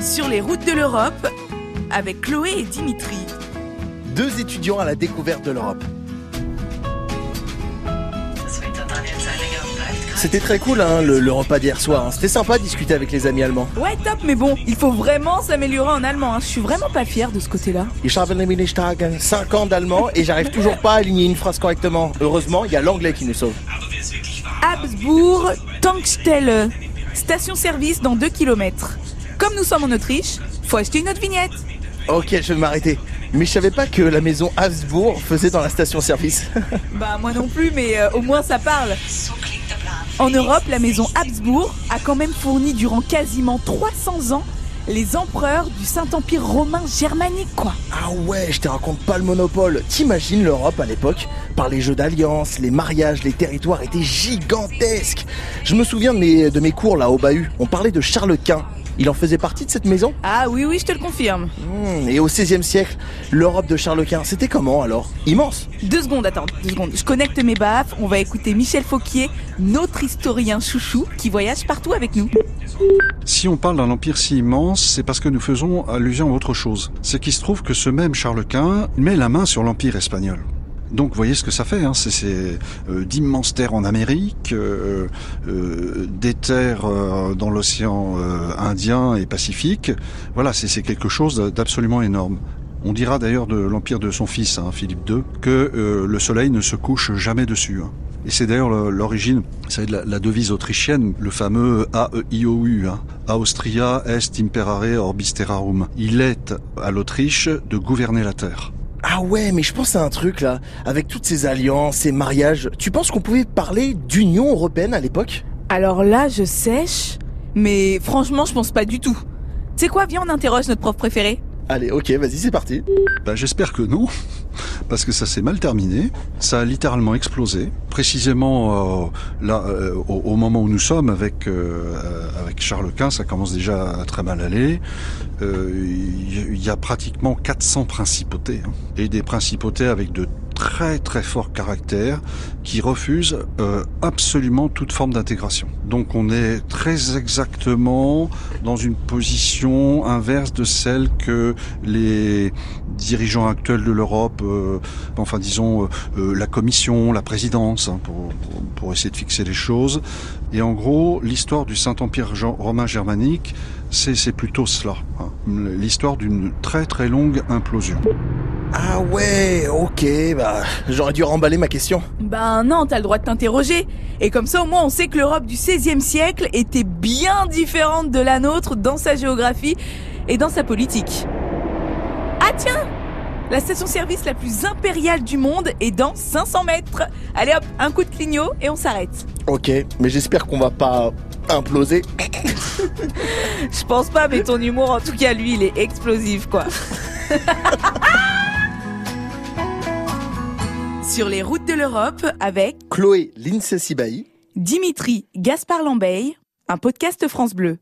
Sur les routes de l'Europe, avec Chloé et Dimitri. Deux étudiants à la découverte de l'Europe. C'était très cool hein, le, le repas d'hier soir. hein. C'était sympa de discuter avec les amis allemands. Ouais, top, mais bon, il faut vraiment s'améliorer en allemand. hein. Je suis vraiment pas fière de ce côté-là. Ich habe nämlich Tag 5 ans d'allemand et j'arrive toujours pas à aligner une phrase correctement. Heureusement, il y a l'anglais qui nous sauve. Habsbourg, Tankstelle. Station-service dans 2 km. Comme nous sommes en Autriche, faut acheter une autre vignette. Ok, je vais m'arrêter. Mais je savais pas que la maison Habsbourg faisait dans la station-service. Bah moi non plus, mais euh, au moins ça parle. En Europe, la maison Habsbourg a quand même fourni durant quasiment 300 ans les empereurs du Saint-Empire romain germanique, quoi. ah ouais, je te raconte pas le monopole. T'imagines l'Europe à l'époque Par les jeux d'alliance, les mariages, les territoires étaient gigantesques. Je me souviens de mes, de mes cours là au Bahut. On parlait de Charles Quint. Il en faisait partie de cette maison? Ah oui, oui, je te le confirme. Hmm, Et au XVIe siècle, l'Europe de Charles Quint, c'était comment alors? Immense Deux secondes, attends, deux secondes. Je connecte mes baffes, on va écouter Michel Fauquier, notre historien chouchou, qui voyage partout avec nous. Si on parle d'un empire si immense, c'est parce que nous faisons allusion à autre chose. C'est qu'il se trouve que ce même Charles Quint met la main sur l'empire espagnol. Donc, vous voyez ce que ça fait. Hein. C'est euh, d'immenses terres en Amérique, euh, euh, des terres dans l'océan Indien et Pacifique. Voilà, c'est quelque chose d'absolument énorme. On dira d'ailleurs de l'empire de son fils, hein, Philippe II, que le soleil ne se couche jamais dessus. hein. Et c'est d'ailleurs le- l'origine, c'est de la, la devise autrichienne, le fameux AEIOU, hein. Austria est imperare orbis terrarum. Il est à l'Autriche de gouverner la terre. Ah ouais, mais je pense à un truc là. Avec toutes ces alliances, ces mariages, tu penses qu'on pouvait parler d'Union Européenne à l'époque? Alors là, je sèche, mais franchement, je pense pas du tout. Tu sais quoi, viens, on interroge notre prof préféré. Allez, ok, vas-y, c'est parti. Ben, J'espère que non, parce que ça s'est mal terminé. Ça a littéralement explosé. Précisément euh, là, euh, au, moment où nous sommes avec euh, avec Charles Quint, ça commence déjà à très mal aller. Il y a pratiquement 400 principautés hein, et des principautés avec de très très forts caractères qui refusent euh, absolument toute forme d'intégration. Donc on est très exactement dans une position inverse de celle que les dirigeants actuels de l'Europe, euh, enfin disons euh, la Commission, la présidence, hein, pour, essayer de fixer les choses. Et en gros, l'histoire du Saint-Empire romain germanique, c'est c'est plutôt cela, hein, l'histoire d'une très très longue implosion. Ah ouais, ok, bah j'aurais dû remballer ma question. Ben non, t'as le droit de t'interroger. Et comme ça, au moins, on sait que l'Europe du XVIe siècle était bien différente de la nôtre dans sa géographie et dans sa politique. Ah tiens La station-service la plus impériale du monde est dans 500 mètres. Allez hop, un coup de clignot et on s'arrête. Ok, mais j'espère qu'on va pas imploser. Je pense pas, mais ton humour, en tout cas, lui, il est explosif, quoi. Sur les routes de l'Europe avec Chloé Lincesibaï. Dimitri Gaspard Lambeille, un podcast France Bleu.